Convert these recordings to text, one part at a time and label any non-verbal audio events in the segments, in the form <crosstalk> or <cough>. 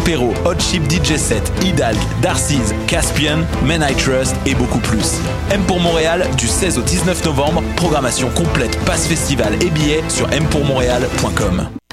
Perrault, Hot Chip DJ Set, Hidalg, Darcy's, Caspian, Men I Trust et beaucoup plus. M pour Montréal du 16 au 19 novembre, programmation complète, passe festival et billets sur mpourmontréal.com.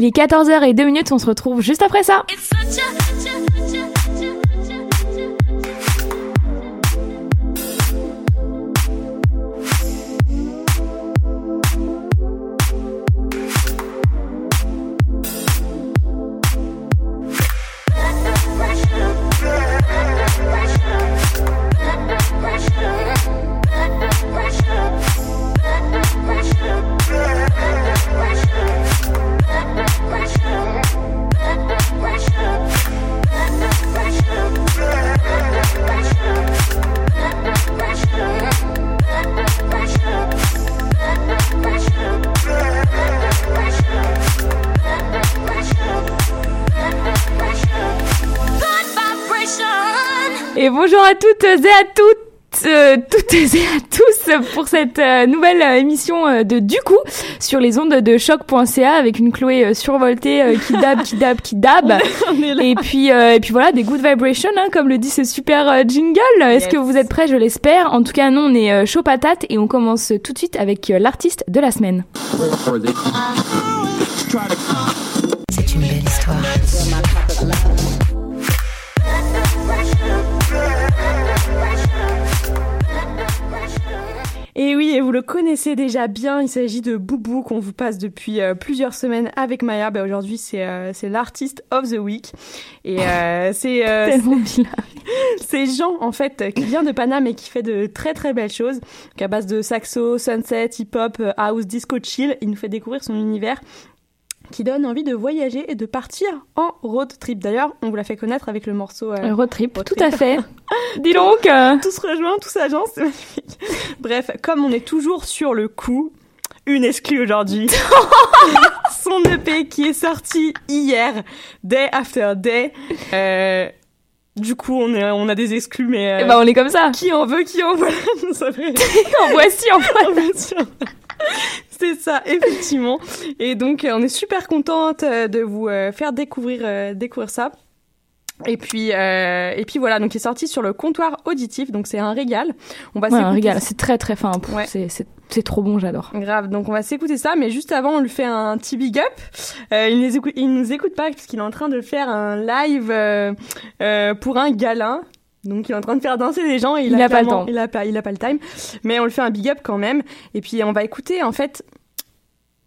Il est 14h02 on se retrouve juste après ça. Et toutes et à tous pour cette euh, nouvelle euh, émission euh, de Du coup sur les ondes de choc.ca avec une Chloé survoltée qui dab, qui dab, qui dab. <laughs> Et puis, euh, et puis voilà, des good vibrations, hein, comme le dit ce super jingle. Est-ce que vous êtes prêts? Je l'espère. En tout cas, nous, on est chaud patate et on commence tout de suite avec l'artiste de la semaine. C'est une belle histoire. Et oui, et vous le connaissez déjà bien, il s'agit de Boubou qu'on vous passe depuis euh, plusieurs semaines avec Maya. Bah, Aujourd'hui, c'est euh, c'est l'artiste of the week. Et euh, <laughs> c'est euh, <laughs> c'est Jean, en fait, qui vient de Paname et qui fait de très très belles choses. Donc, à base de saxo, sunset, hip-hop, euh, house, disco, chill, il nous fait découvrir son univers qui donne envie de voyager et de partir en road trip. D'ailleurs, on vous l'a fait connaître avec le morceau... euh, road trip, Road tout à fait. <laughs> Dis donc. euh, tous rejoints, tous agents, c'est magnifique. Bref, comme on est toujours sur le coup, une exclue aujourd'hui. <laughs> Son EP qui est sorti hier, day after day. Euh, du coup, on, est, on a des exclus, mais euh, eh ben, on est comme ça. qui en veut, qui en veut. <laughs> En voici, en voici. <laughs> C'est ça, effectivement. Et donc, euh, on est super contente euh, de vous euh, faire découvrir, découvrir ça. Et puis, euh, et puis voilà, donc il est sorti sur le comptoir auditif, donc c'est un régal. On va Ouais, un régal, c'est très très fin. Ouais. C'est trop bon, j'adore. Grave, donc on va s'écouter ça, mais juste avant, on lui fait un petit big up. Euh, il, nous écoute, il nous écoute pas parce qu'il est en train de faire un live euh, pour un galin. Donc il est en train de faire danser les gens et il, Il a pas le temps. Il a pas, il a pas le time. Mais on le fait un big up quand même. Et puis on va écouter en fait.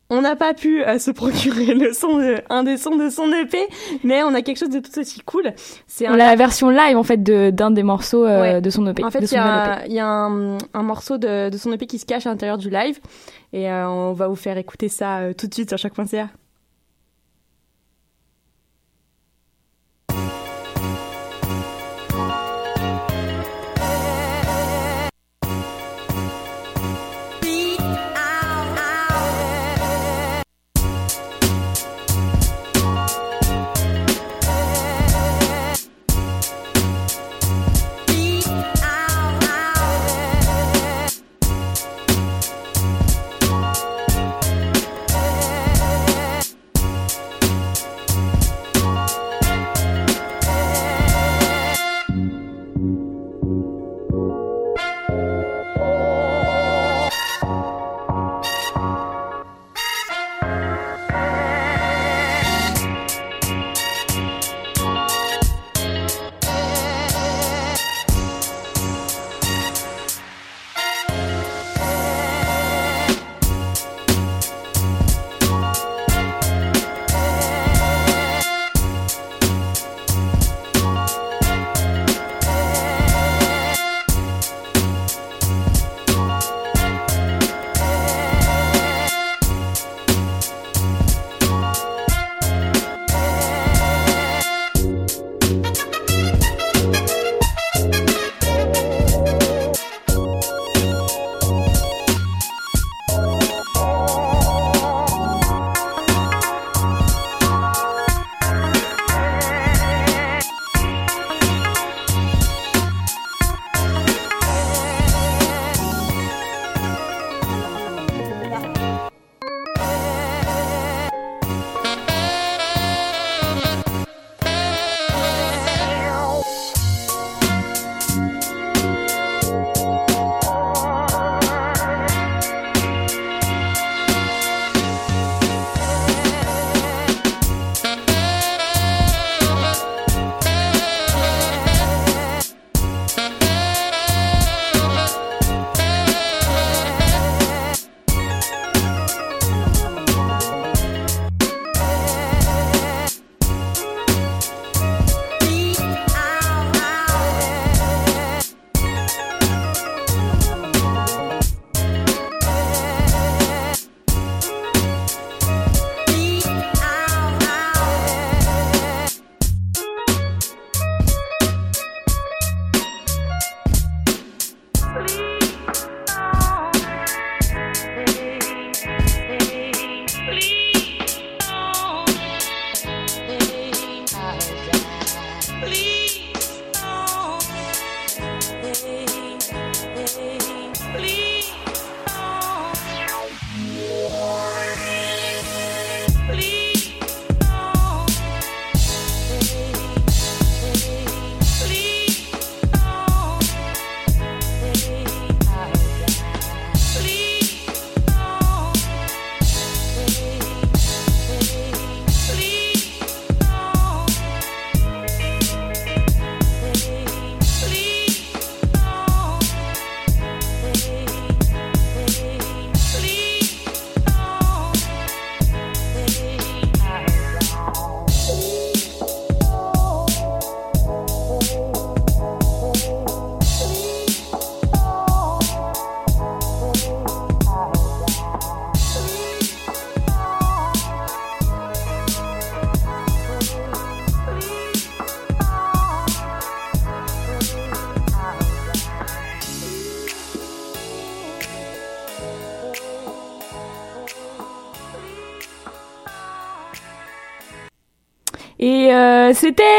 On n'a pas pu euh, se procurer le son de, un des sons de son EP, mais on a quelque chose de tout aussi cool. C'est On un a la version live en fait de- d'un des morceaux euh, Ouais. de son EP. en fait, de il y a, il y a un, un morceau de, de son EP qui se cache à l'intérieur du live. Et euh, on va vous faire écouter ça tout de suite sur choc.ca. Et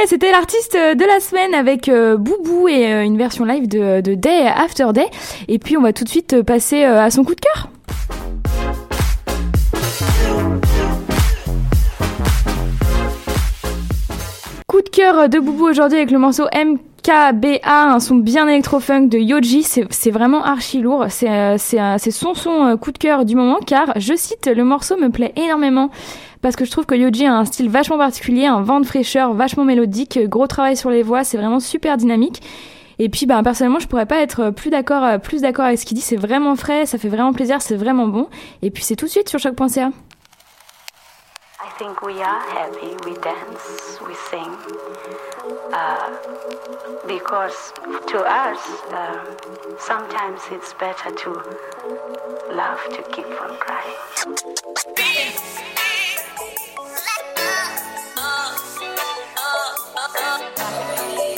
c'était l'artiste de la semaine avec euh, Boubou et euh, une version live de, Day After Day. Et puis on va tout de suite passer euh, à son coup de cœur. Coup de cœur de Boubou aujourd'hui avec le morceau MKBA, un son bien électro-funk de Yoji. C'est vraiment archi lourd. C'est euh, son son euh, coup de cœur du moment car, je cite, le morceau me plaît énormément parce que je trouve que Yoji a un style vachement particulier, un vent de fraîcheur vachement mélodique, gros travail sur les voix, c'est vraiment super dynamique. Et puis, ben, personnellement, je pourrais pas être plus d'accord, euh, plus d'accord avec ce qu'il dit. C'est vraiment frais, ça fait vraiment plaisir, c'est vraiment bon. Et puis, c'est tout de suite sur choc.ca. I think we are happy, we dance, we sing. Uh, because to us, sometimes it's better to laugh to keep from crying. Oh, love.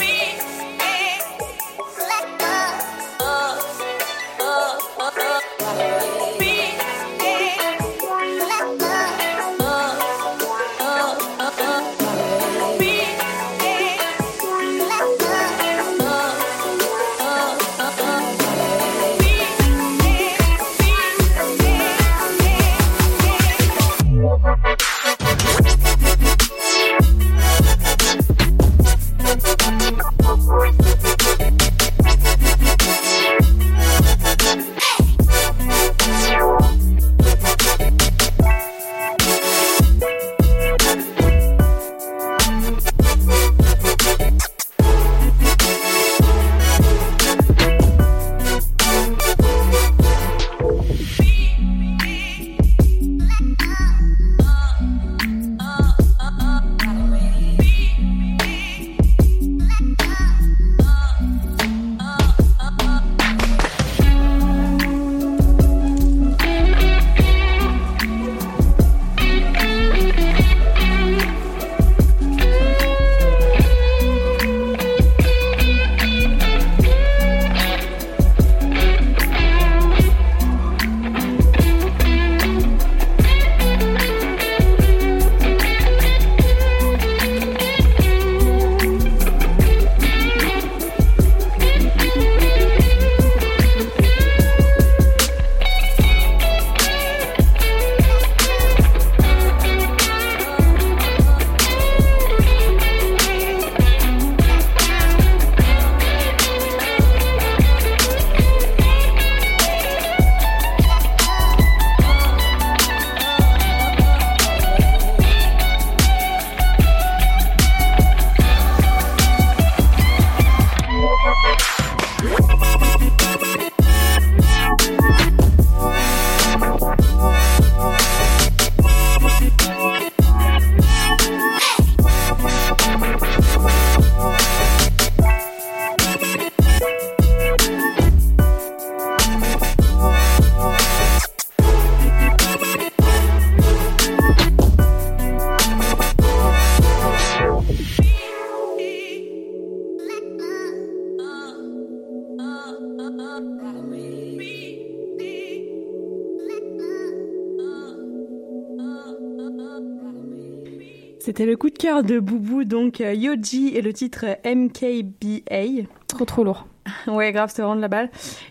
C'était le coup de cœur de Boubou, donc euh, Yoji et le titre euh, MKBA. Trop trop lourd. <laughs> Ouais, grave, vraiment de la balle.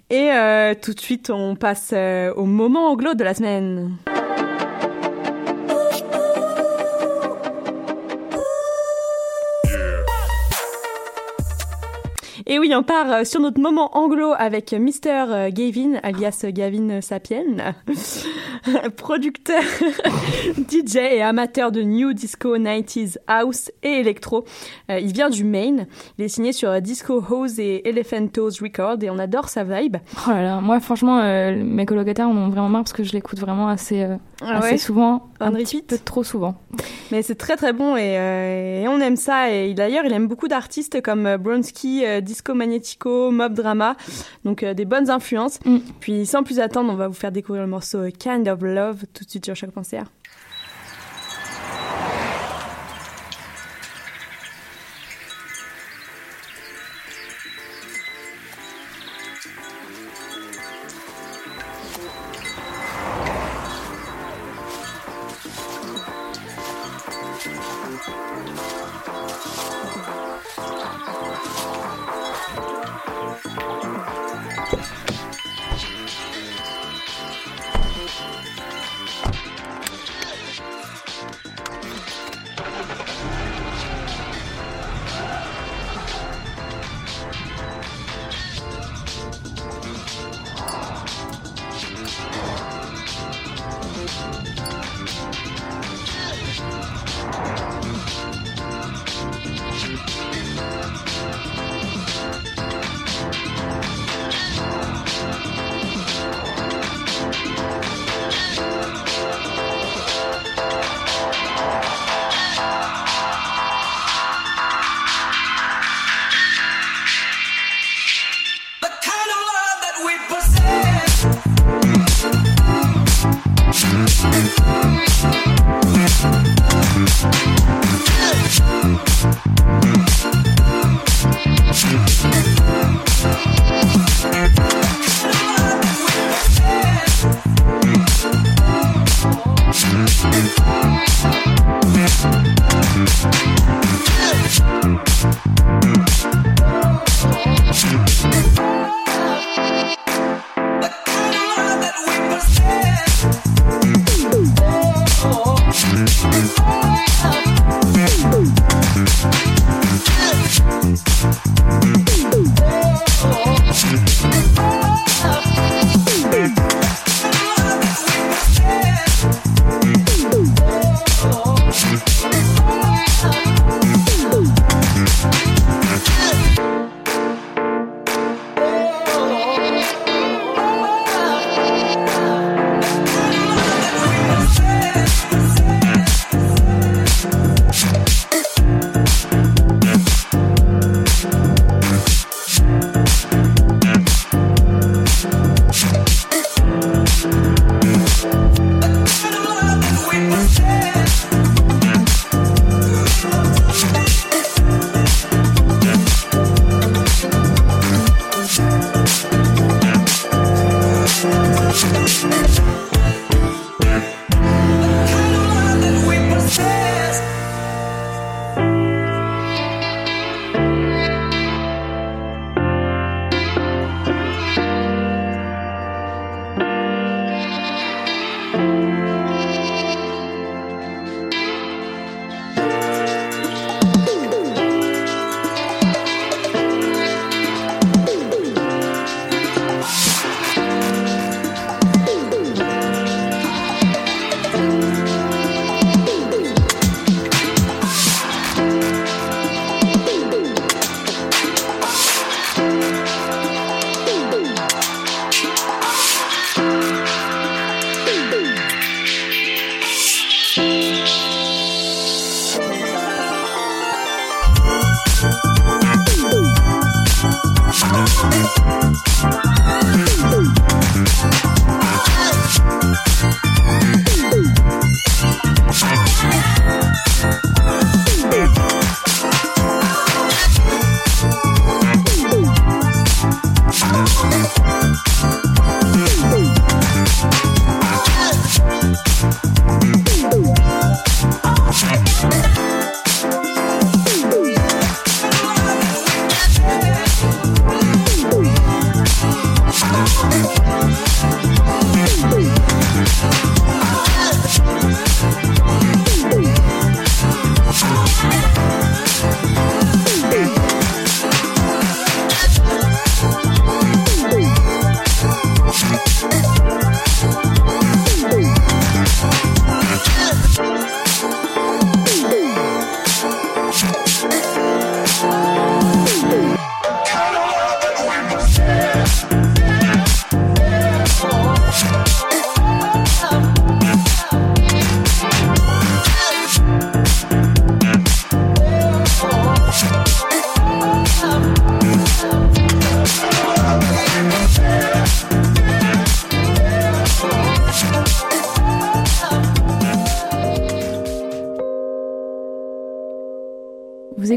Et euh, tout de suite, on passe euh, au moment anglo de la semaine. Et oui, on part sur notre moment anglo avec Mr. Gavin, alias Gavin Sapien, <laughs> <laughs> producteur, <laughs> DJ et amateur de New Disco 90s House et Electro. Euh, il vient du Maine. Il est signé sur euh, Disco House et Elephant Toes Records et on adore sa vibe. Oh là là, moi franchement, euh, mes colocataires en ont vraiment marre parce que je l'écoute vraiment assez, euh, Ah assez ouais? souvent, On un petit peu trop souvent. Mais c'est très très bon et, et on aime ça. Et d'ailleurs, il aime beaucoup d'artistes comme Bronski, Disco Magnetico, Mob Drama. Donc des bonnes influences. Mm. Puis sans plus attendre, on va vous faire découvrir le morceau Kind of Love tout de suite sur chaque concert. Vous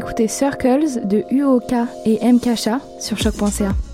écoutez Circles de UOK et MKSha sur choc.ca.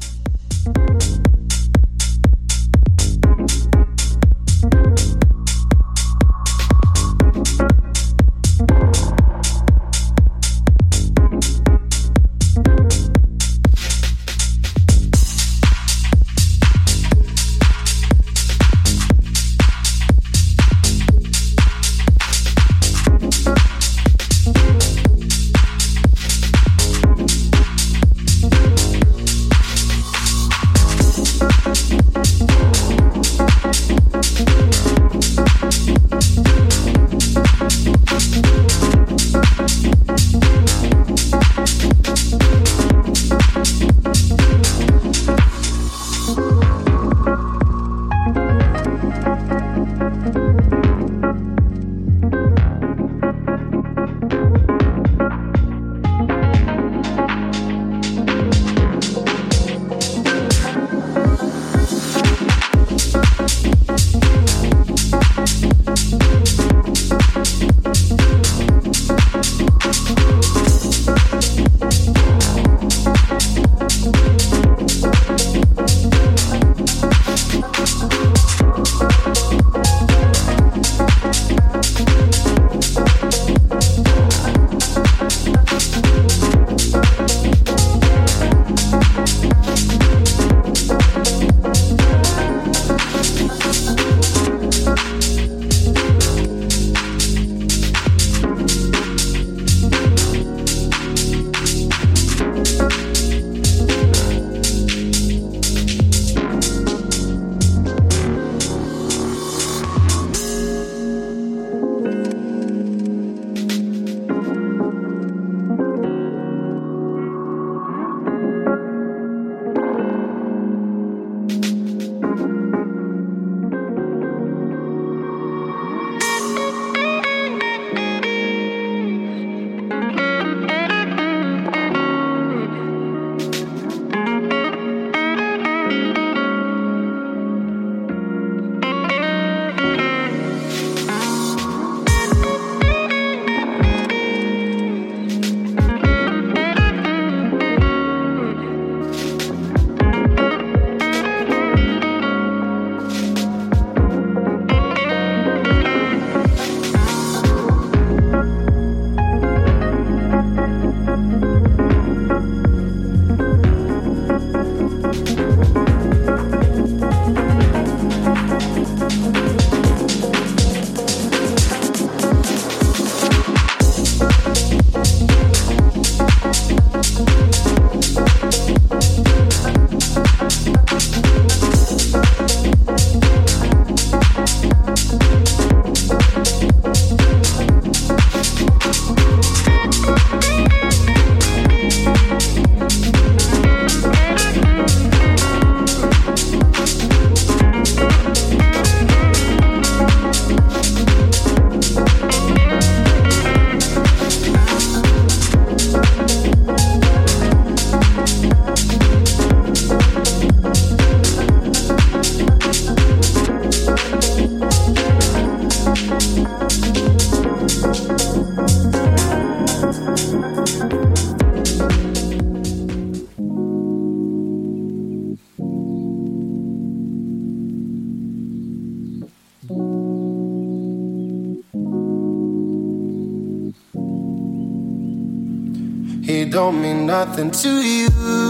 nothing to you,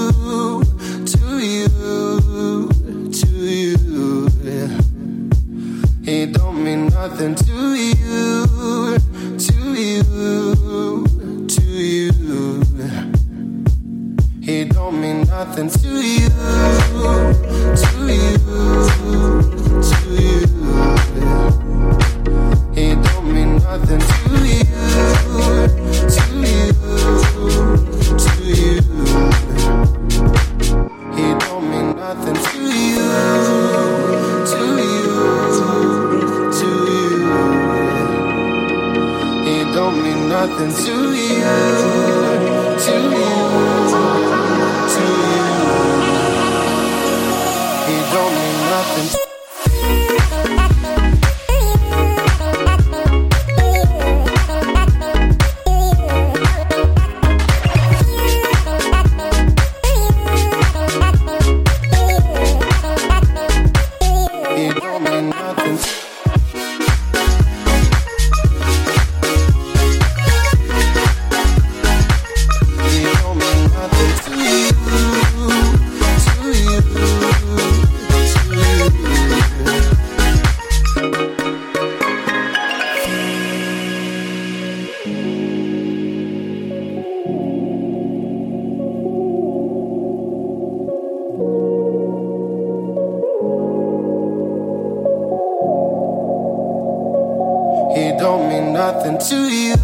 don't mean nothing to you,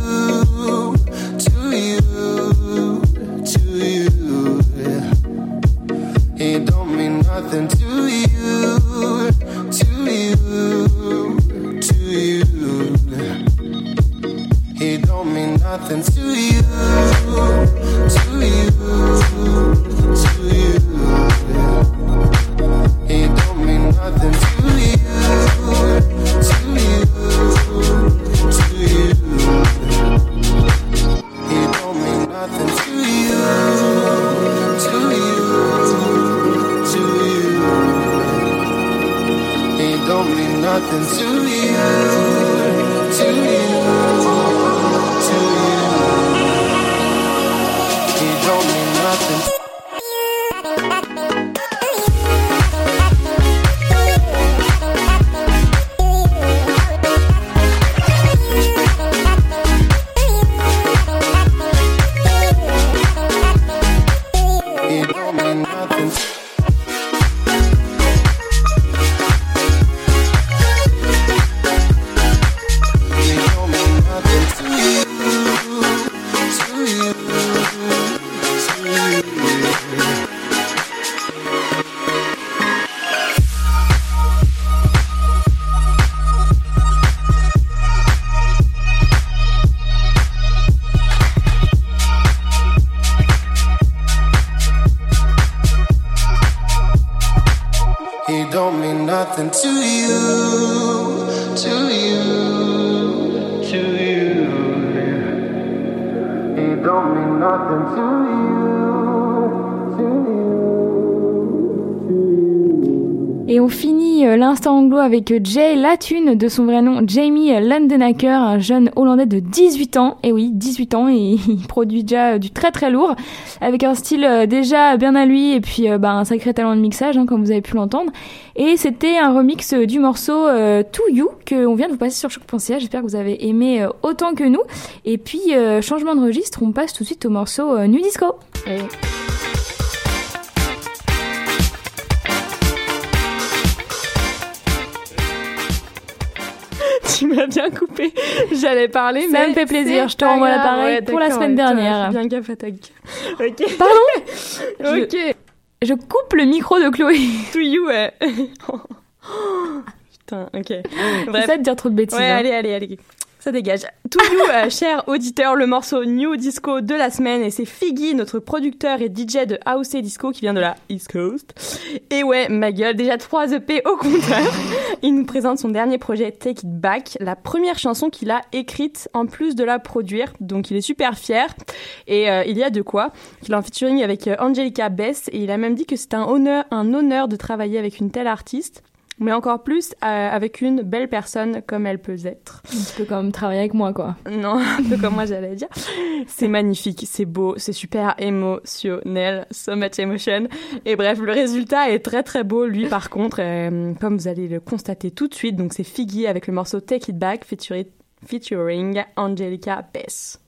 Et on finit euh, l'instant anglo avec euh, Jay Latune, de son vrai nom Jamie Landenacker, un jeune Hollandais de 18 ans. Et oui, 18 ans, et <laughs> il produit déjà euh, du très très lourd, avec un style déjà bien à lui, et puis bah, un sacré talent de mixage, hein, comme vous avez pu l'entendre. Et c'était un remix du morceau To You, qu'on vient de vous passer sur choc.ca. J'espère que vous avez aimé autant que nous. Et puis, changement de registre, on passe tout de suite au morceau euh, New Disco. <laughs> Tu m'as bien coupé. J'allais parler, Ça mais me fait plaisir. Je te renvoie l'appareil Ouais, pour la semaine ouais, dernière. Bien gaffe à ta. <laughs> Ok. Pardon <laughs> Ok. Je coupe le micro de Chloé. To you, ouais. Putain, ok. Bref. ça de dire trop de bêtises. Ouais, hein. allez, allez, allez. Ça dégage. To you, euh, <laughs> cher auditeur, le morceau New Disco de la semaine. Et c'est Figgy, notre producteur et DJ de House et Disco qui vient de la East Coast. Et ouais, ma gueule, déjà 3 EP au compteur. <laughs> Il nous présente son dernier projet Take It Back, la première chanson qu'il a écrite en plus de la produire. Donc il est super fier. Et euh, il y a de quoi. Il est en featuring avec euh, Angelica Bess et il a même dit que c'était un honneur, un honneur de travailler avec une telle artiste. Mais encore plus euh, avec une belle personne comme elle peut être. Un petit peu comme travailler avec moi, quoi. Non, <laughs> un peu comme moi j'allais dire. C'est magnifique, c'est beau, c'est super émotionnel, so much emotion. Et bref, le résultat est très très beau. Lui, par contre, euh, comme vous allez le constater tout de suite, donc c'est Figgy avec le morceau Take It Back featuring, featuring Angelica Bess.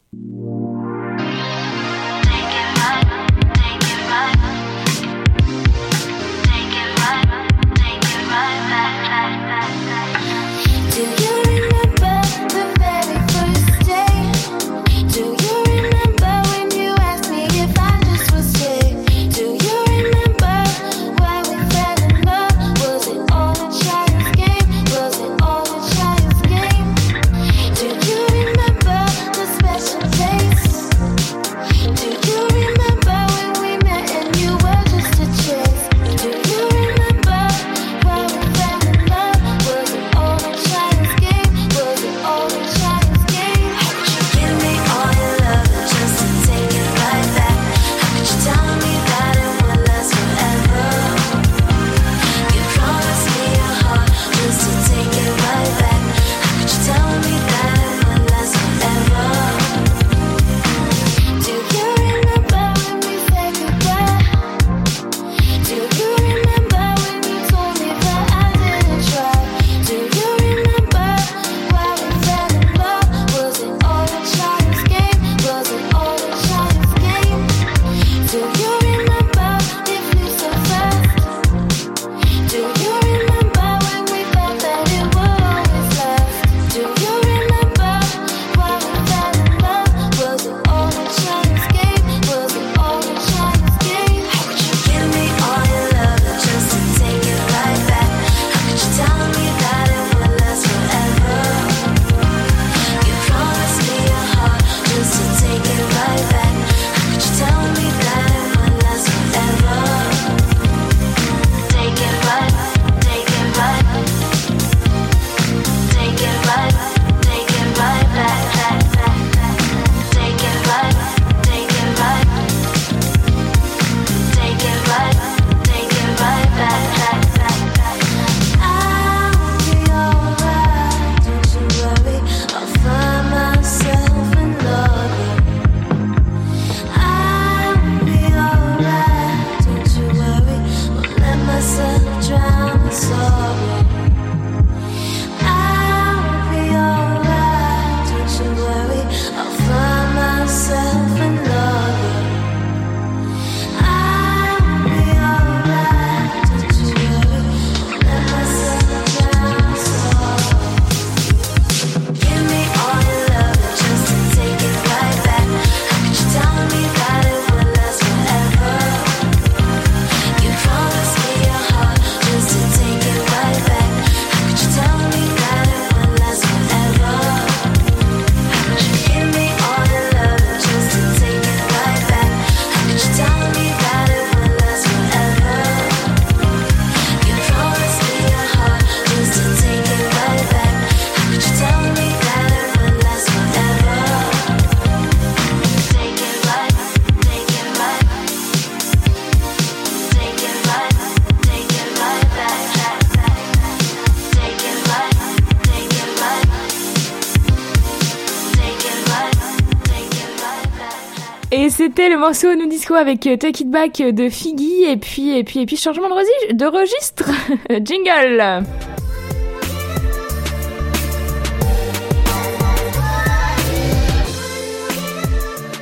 Morceau Nous Disco avec euh, Take It Back de Figgy et puis et puis et puis changement de, registre <laughs> jingle.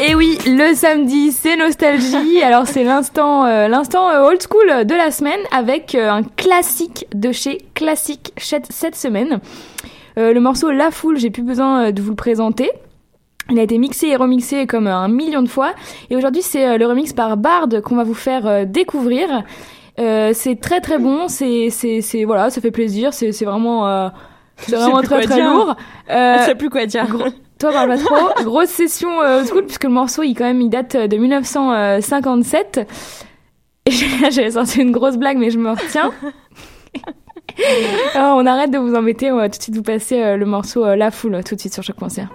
Et oui, le samedi, c'est nostalgie. <laughs> Alors c'est l'instant, euh, l'instant euh, old school de la semaine avec euh, un classique de chez Classique cette semaine. Euh, le morceau La Foule, j'ai plus besoin euh, de vous le présenter. Il a été mixé et remixé comme euh, un million de fois. Et aujourd'hui, c'est euh, le remix par Bard qu'on va vous faire euh, découvrir. Euh, c'est très très bon. C'est c'est c'est voilà, ça fait plaisir. C'est c'est vraiment euh, c'est vraiment très très dire. lourre. Je sais plus quoi dire. gros- toi parle pas trop. <laughs> Grosse session euh, school puisque le morceau il quand même il date euh, de 1957. <laughs> Et j'ai- j'avais sorti une grosse blague mais je me retiens. <laughs> Alors, on arrête de vous embêter. On va tout de suite vous passer euh, le morceau euh, La Foule tout de suite sur chaque concert.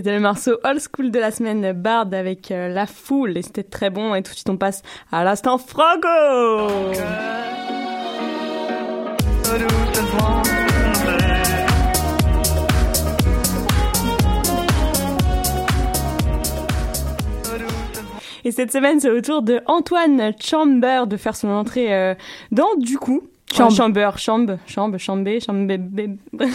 C'était le morceau Old School de la semaine Bard avec euh, La Foule et c'était très bon et tout de suite on passe à l'instant Franco Et cette semaine, c'est au tour de Antoine Chamber de faire son entrée euh, dans Du coup. Chambre. Chamber, chambre, chambre, chambé, bé- <laughs>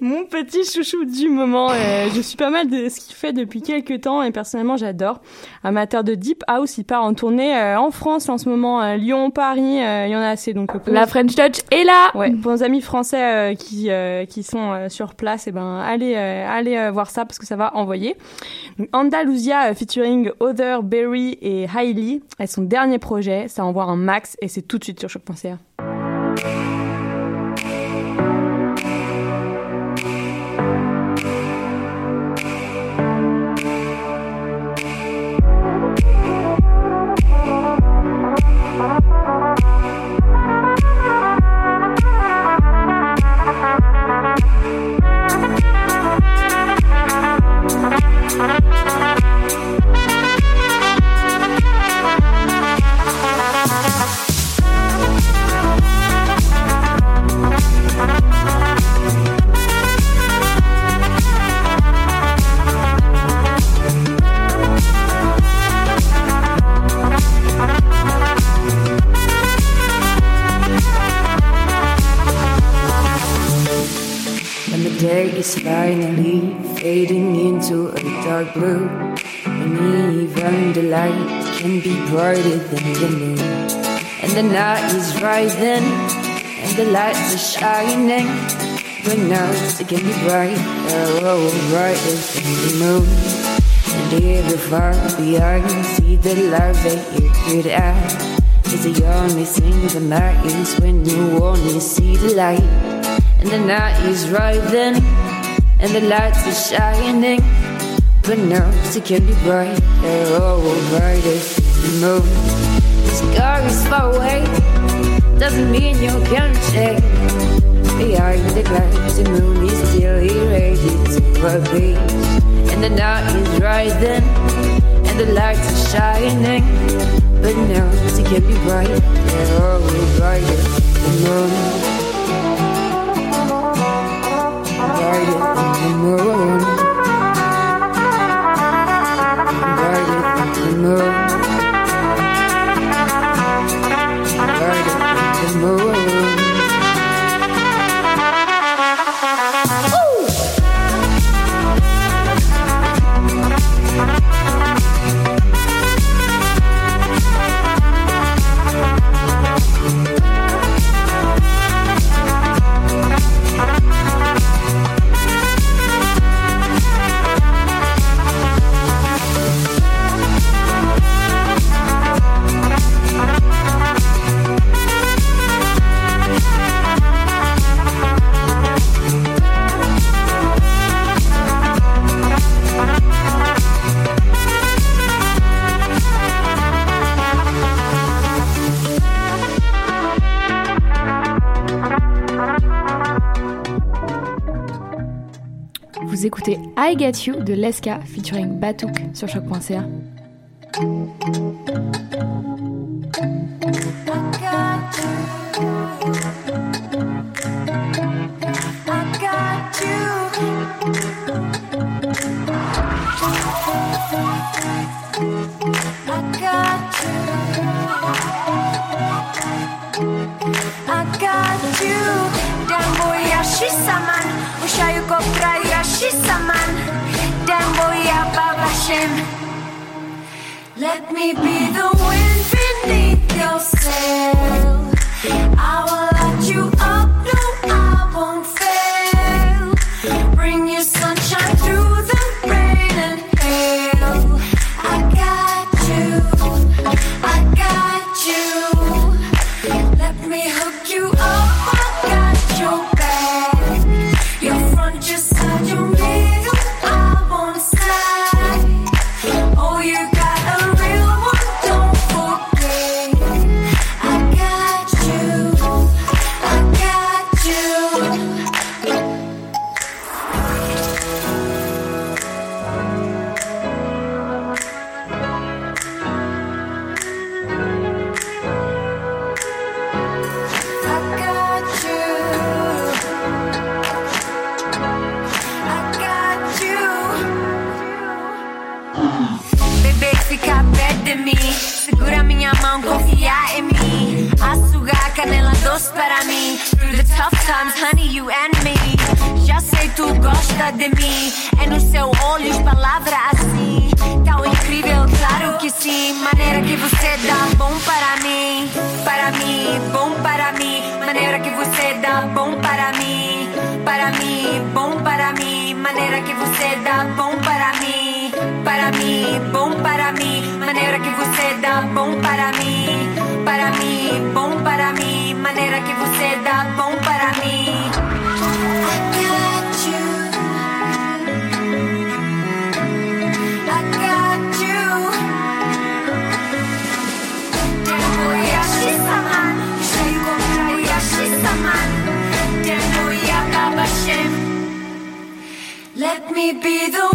Mon petit chouchou du moment. euh, je suis pas mal de ce qu'il fait depuis quelques temps et personnellement j'adore. Amateur de Deep House, il part en tournée euh, en France en ce moment, euh, Lyon, Paris, il y en a assez donc. La French Touch est là. Ouais, pour nos amis français qui euh, qui sont sur place, et ben allez allez voir ça parce que ça va envoyer. Donc, Andalusia featuring Other Berry et Hailey est son dernier projet, ça envoie un max et c'est tout de suite sur choc.ca. Música is finally fading into a dark blue, and even the light can be brighter than the moon. And the night is rising, and the lights are shining, now it can be brighter, oh, oh, brighter than the moon. And even far behind, see the light that you could have. Is the only thing that matters when you only see the light. And the night is rising, and the lights are shining. But now it can be brighter, oh, brighter than the moon. The sky is far away, doesn't mean you can't check. Behind the clouds, the moon is still irradiated to our beach. And the night is rising, and the lights are shining. But now it can be brighter, oh, brighter than the moon. tomorrow écoutez I Get You de Leska featuring Batouk sur choc.ca. Let me be the wind beneath your sail. I will be the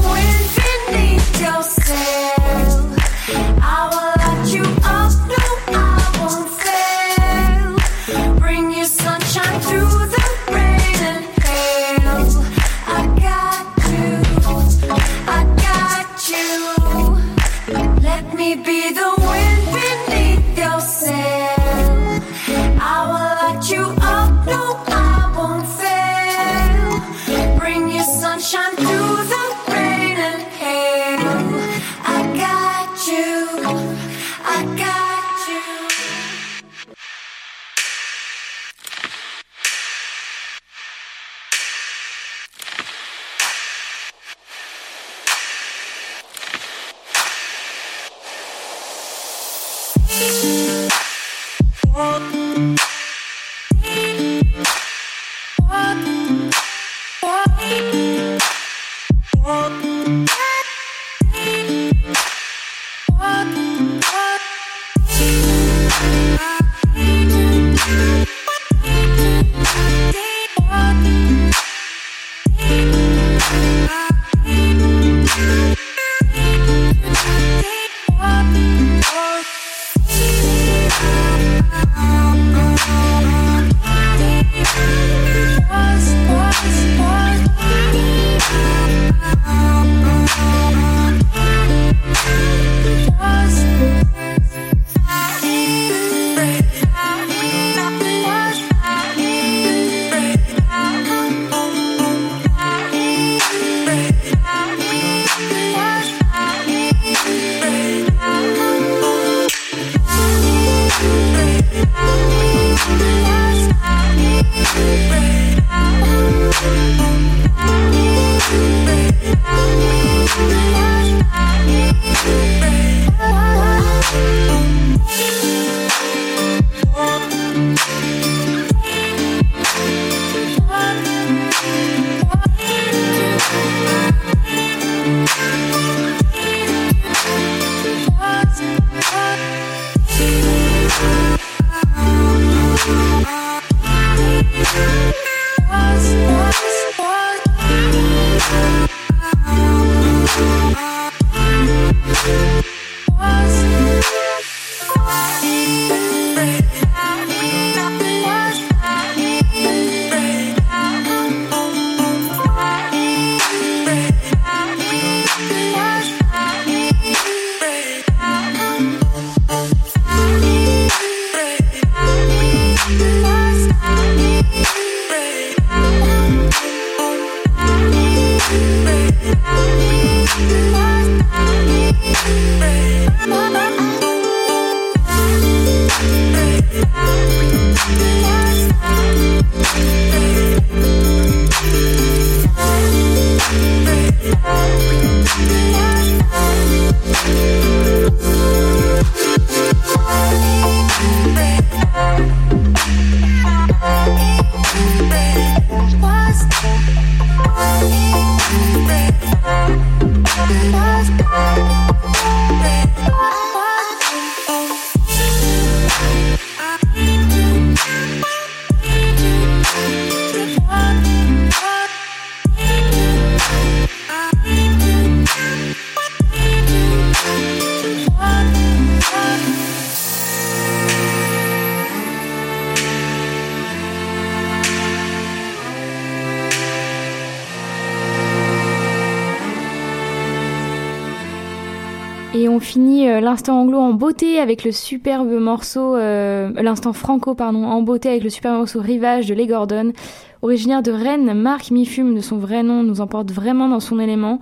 l'instant anglo en beauté avec le superbe morceau, euh, l'instant franco pardon, en beauté avec le superbe morceau Rivage de Les Gordon. Originaire de Rennes, Marc Mifume de son vrai nom nous emporte vraiment dans son élément.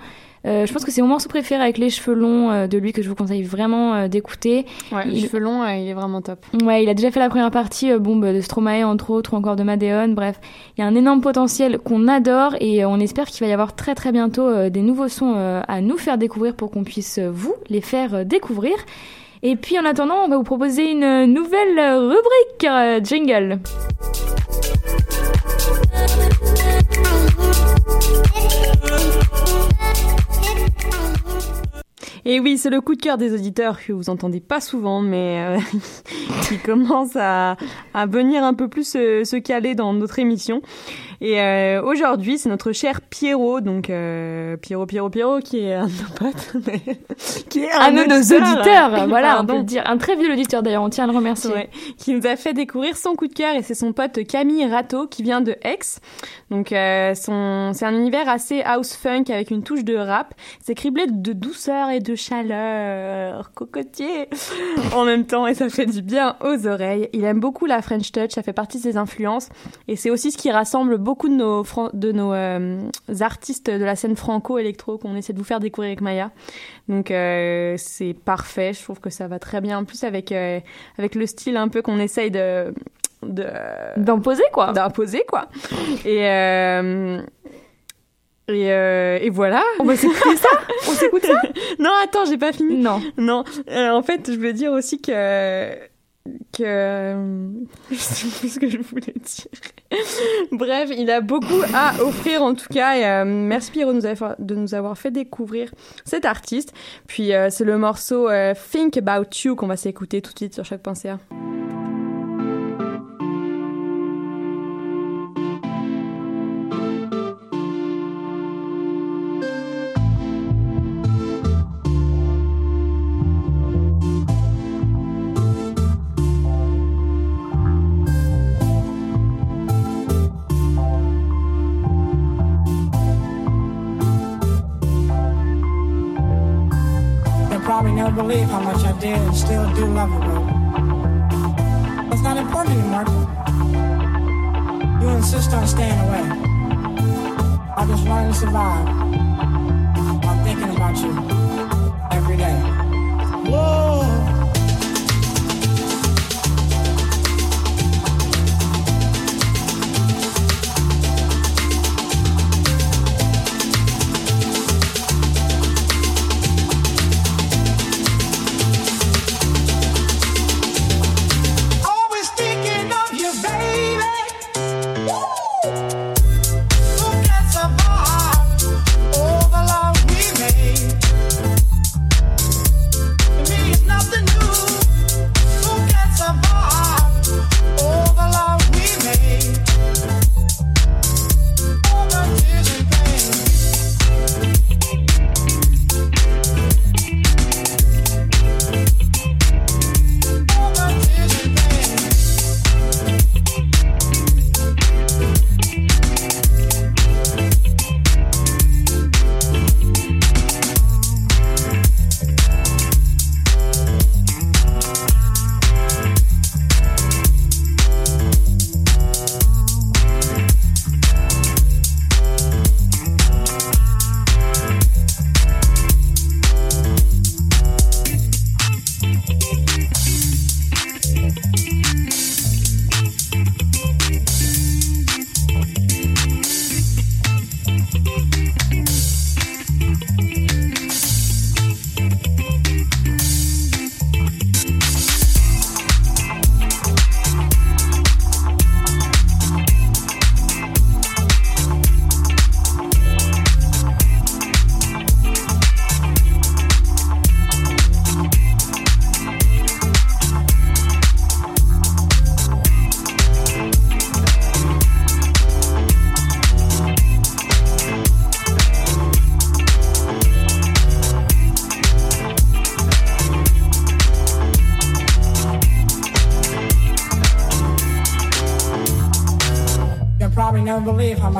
Euh, je pense que c'est mon morceau préféré avec les cheveux longs euh, de lui que je vous conseille vraiment euh, d'écouter. Ouais, les Il- cheveux longs, il est vraiment top. Ouais, il a déjà fait la première partie, bon, bah, de Stromae entre autres, ou encore de Madeon. Bref, il y a un énorme potentiel qu'on adore et on espère qu'il va y avoir très très bientôt des nouveaux sons à nous faire découvrir pour qu'on puisse vous les faire découvrir. Et puis en attendant, on va vous proposer une nouvelle rubrique jingle. Et oui, c'est le coup de cœur des auditeurs que vous entendez pas souvent, mais euh, <laughs> qui commence à, venir un peu plus se, se caler dans notre émission. Et euh, aujourd'hui, c'est notre cher Pierrot, donc euh, Pierrot, Pierrot, Pierrot, qui est un de nos potes, qui est Un de nos auditeurs, <laughs> voilà, on peut le dire. Un très vieux auditeur d'ailleurs, on tient à le remercier. Ouais, qui nous a fait découvrir son coup de cœur et c'est son pote Camille Rato qui vient de Aix. Donc euh, son c'est un univers assez house funk avec une touche de rap. C'est criblé de douceur et de chaleur, cocotier en même temps et ça fait du bien aux oreilles. Il aime beaucoup la French touch, ça fait partie de ses influences et c'est aussi ce qui rassemble beaucoup de nos fran- de nos euh, artistes de la scène franco-électro qu'on essaie de vous faire découvrir avec Maya. Donc euh, c'est parfait, je trouve que ça va très bien en plus avec euh, avec le style un peu qu'on essaye de de D'imposer quoi. d'imposer quoi. Et et, euh, et voilà. On va s'écouter ça On s'écoute ça <laughs> Non, attends, j'ai pas fini. Non. Non, euh, en fait, je veux dire aussi que que euh, <laughs> je sais plus ce que je voulais dire. Bref, il a beaucoup à offrir en tout cas. Euh, merci Pierrot de nous, avoir, fait découvrir cet artiste. Puis euh, c'est le morceau Think About You qu'on va s'écouter tout de suite sur chaque pensée. And still do love you, baby. It's not important anymore. You insist on staying away. I just learn to survive. I'm thinking about you every day. Whoa. you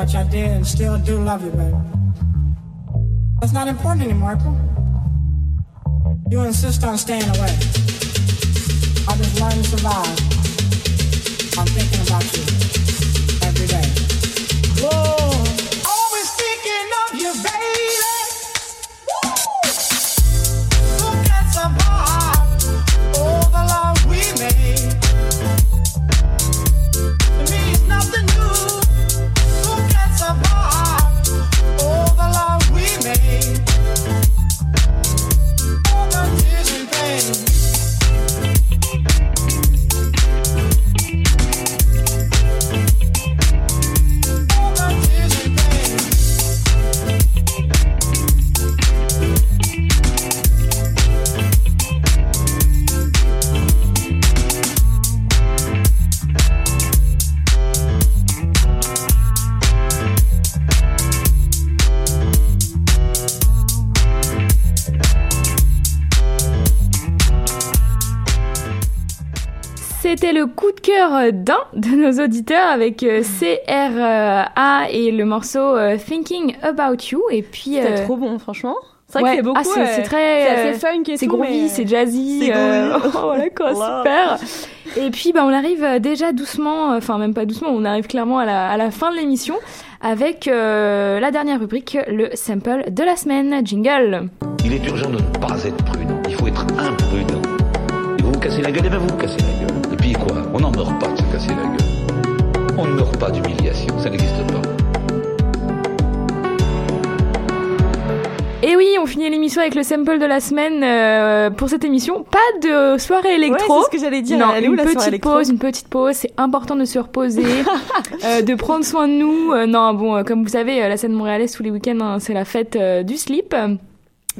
much I did and still do love you, baby. That's not important anymore. April. You insist on staying away. I just learn to survive. I'm thinking about you every day. Whoa. C'était le coup de cœur d'un de nos auditeurs avec euh, CRA et le morceau euh, Thinking About You. Et puis. C'était euh, trop bon, franchement. C'est vrai ouais. que c'est beaucoup. Ah, c'est, euh, c'est très. C'est euh, assez funk et C'est tout. groovy, mais- c'est jazzy. C'est euh, <laughs> oh, voilà quoi, <laughs> super. Et puis, bah, on arrive euh, déjà doucement, euh, enfin, même pas doucement, on arrive clairement à la, à la fin de l'émission avec euh, la dernière rubrique, le sample de la semaine. Jingle. Il est urgent de ne pas être prudent. Il faut être imprudent. Vous cassez la gueule, et bien vous cassez la gueule. Et puis quoi On n'en meurt pas de se casser la gueule. On ne meurt pas d'humiliation, ça n'existe pas. Et oui, on finit l'émission avec le sample de la semaine euh, pour cette émission. Pas de soirée électro. Ouais, c'est ce que j'allais dire. Non, Elle est où, une la petite pause, une petite pause. C'est important de se reposer, <laughs> euh, de prendre soin de nous. Euh, non, bon, comme vous savez, la scène montréalaise tous les week-ends, hein, c'est la fête euh, du slip.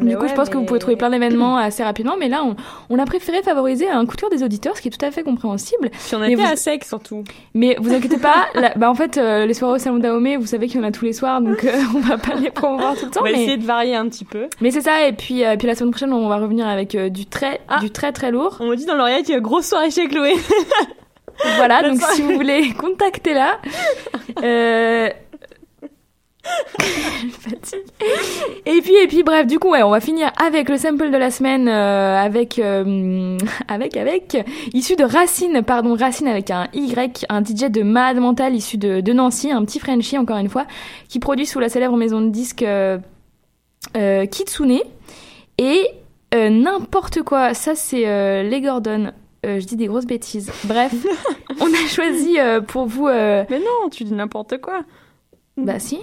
Mais du coup, ouais, je pense que vous mais- pouvez trouver plein d'événements <clears throat> assez rapidement, mais là, on, on a préféré favoriser un coup de cœur des auditeurs, ce qui est tout à fait compréhensible. Puis on Mais était vous- à sec surtout. Mais vous inquiétez pas, <laughs> bah en fait, euh, les soirées au salon d'Aomé, vous savez qu'il y en a tous les soirs, donc euh, <laughs> on va pas les promouvoir tout le temps. On va mais... essayer de varier un petit peu. Mais c'est ça, et puis, euh, puis la semaine prochaine, on va revenir avec euh, du très, du très très lourd. On me dit dans l'oreillette qu'il y a grosse soirée chez Chloé. Voilà, <laughs> donc si vous voulez, contactez-la. Euh... <laughs> et puis, et puis, bref, du coup, ouais, on va finir avec le sample de la semaine, euh, avec, euh, <laughs> avec, avec, issu de Racine, pardon, Racine avec un Y, un DJ de Mad Mental issu de, de Nancy, un petit Frenchie, encore une fois, qui produit sous la célèbre maison de disques euh, euh, Kitsune. Et n'importe quoi, ça c'est les Gordon. Euh, je dis des grosses bêtises. Bref, <laughs> on a choisi euh, pour vous. euh, Mais non, tu dis n'importe quoi. Bah si.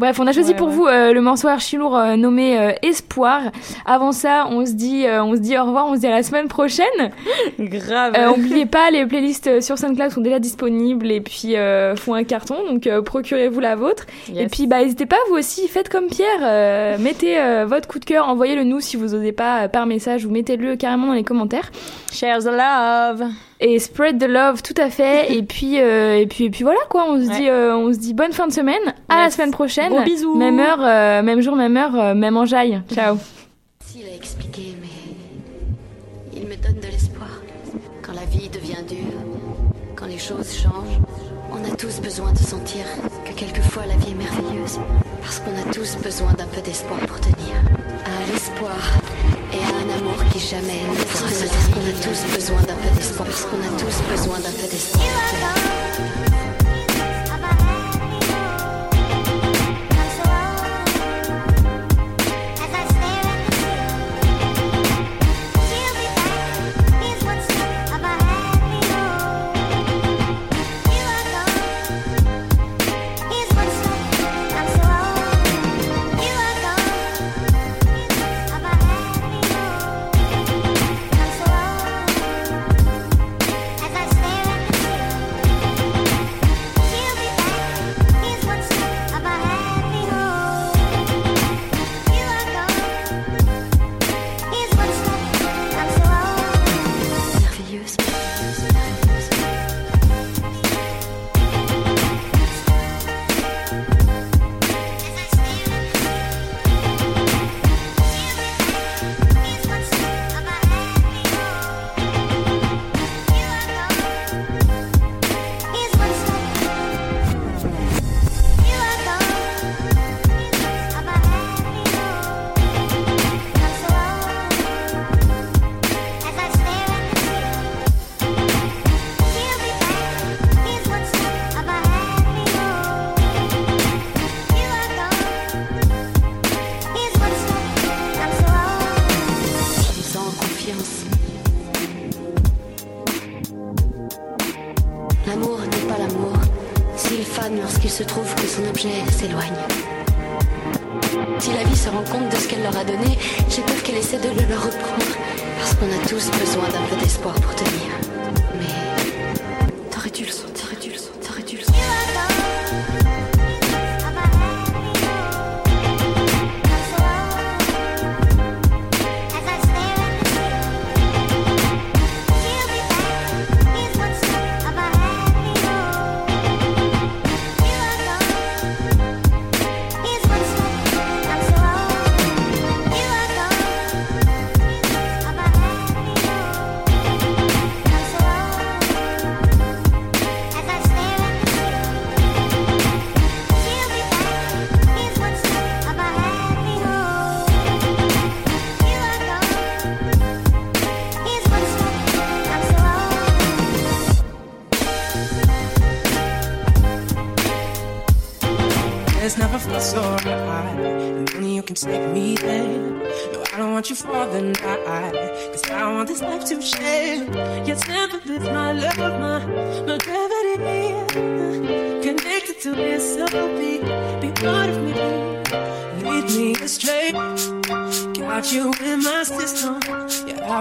Bref, on a choisi Ouais, pour ouais. vous euh, le morceau archi lourd euh, nommé euh, Espoir. Avant ça, on se dit, on se dit au revoir, on se dit à la semaine prochaine. <laughs> Grave. Euh, oubliez pas, les playlists sur SoundCloud sont déjà disponibles et puis font un carton, donc procurez-vous la vôtre. Yes. Et puis bah n'hésitez pas vous aussi, faites comme Pierre, mettez votre coup de cœur, envoyez-le nous si vous osez pas par message ou mettez-le carrément dans les commentaires. Share the love. Et spread the love, tout à fait. <laughs> et puis euh, et puis et puis voilà quoi, on se Ouais. dit euh, on se dit bonne fin de semaine, à la Yes. semaine prochaine. Gros bisous. Même heure, euh, même jour, même heure, euh, même enjaille. Ciao. Facile à expliquer, mais il me donne de l'espoir. Quand la vie devient dure, quand les choses changent, on a tous besoin de sentir que quelquefois la vie est merveilleuse. Parce qu'on a tous besoin d'un peu d'espoir pour tenir. À l'espoir jamais Parce qu'on a tous besoin d'un peu d'espoir. Parce qu'on a tous besoin d'un peu d'espoir.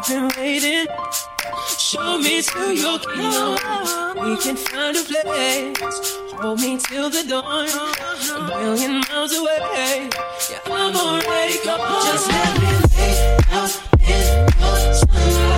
Been waiting. Show me to your kingdom. We can find a place. Hold me till the dawn. A million miles away. Yeah, I'm already gone. Just let me lay out in your sunlight.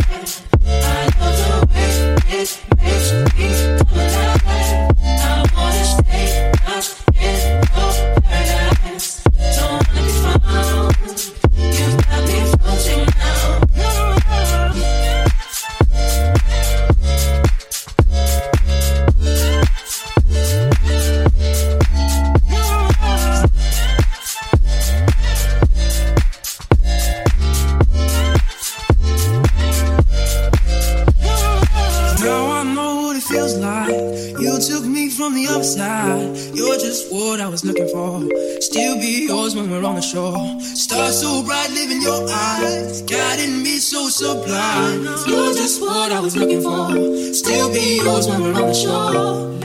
What I was looking for. Still be yours when we're on the shore. Stars so bright, live in your eyes. Guiding me so sublime. You're just what I was looking for. Still be yours when we're on the shore.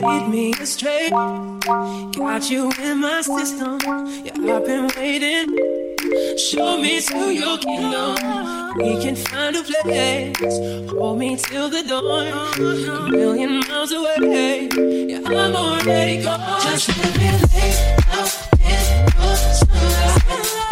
Lead me astray. Got you in my system. Yeah, I've been waiting. Show me to your kingdom. We can find a place. Hold me till the dawn. A million miles away. Yeah, I'm already gone. Just let me lay out in the sunlight.